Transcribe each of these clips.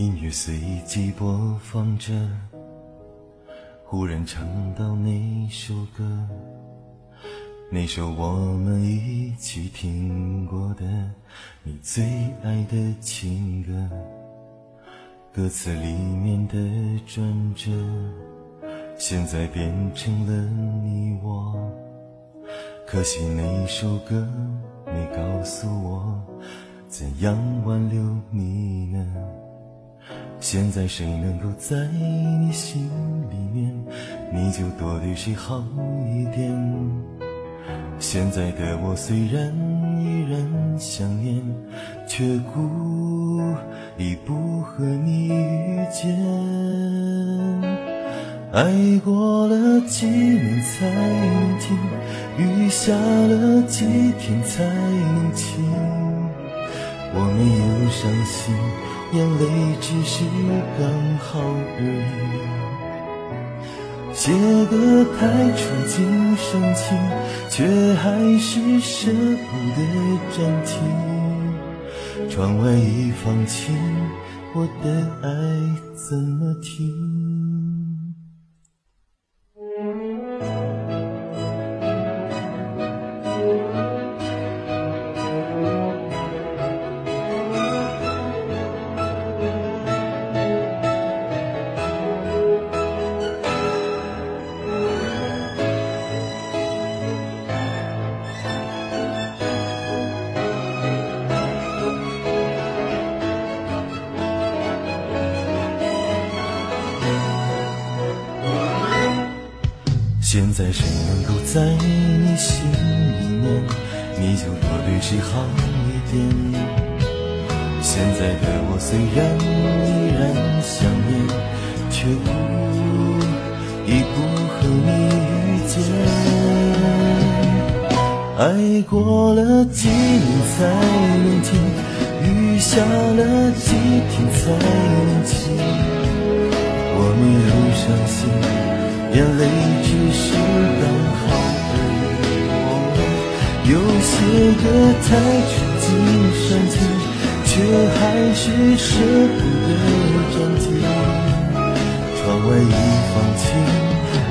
音乐随机播放着，忽然唱到那首歌，那首我们一起听过的你最爱的情歌，歌词里面的转折，现在变成了你我。可惜那首歌没告诉我，怎样挽留你呢？现在谁能够在你心里面，你就多对谁好一点。现在的我虽然依然想念，却故意不和你遇见。爱过了几年才能听，雨下了几天才能晴。我没有伤心。眼泪只是刚好而已，写得太触景生情，却还是舍不得暂停。窗外已放晴，我的爱怎么停？现在谁能够在你心里面，你就多对谁好一点。现在的我虽然依然想念，却故意不和你遇见。爱过了几年才能听，雨下了几天才能晴。我没有伤心。眼泪只是刚好而已。有些歌太触景伤情，却还是舍不得暂停。窗外已放晴，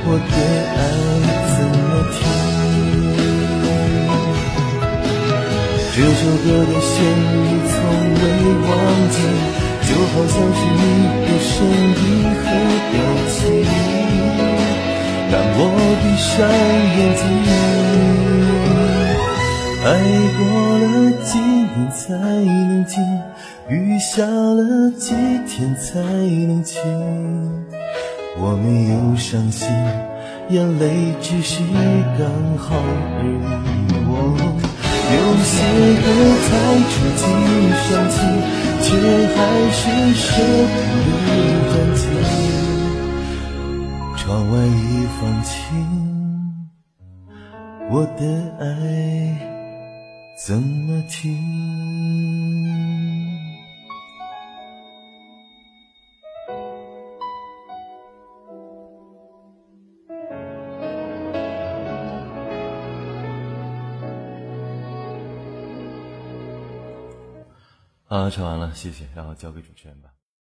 我的爱怎么听？这首歌的旋律从未忘记，就好像是你的声音闭上眼睛，爱过了几年才能静，雨下了几天才能晴。我没有伤心，眼泪只是刚好而已。我有些歌太触景伤情，却还是舍不得暂停。窗外已放晴，我的爱怎么停？啊，唱完了，谢谢，然后交给主持人吧。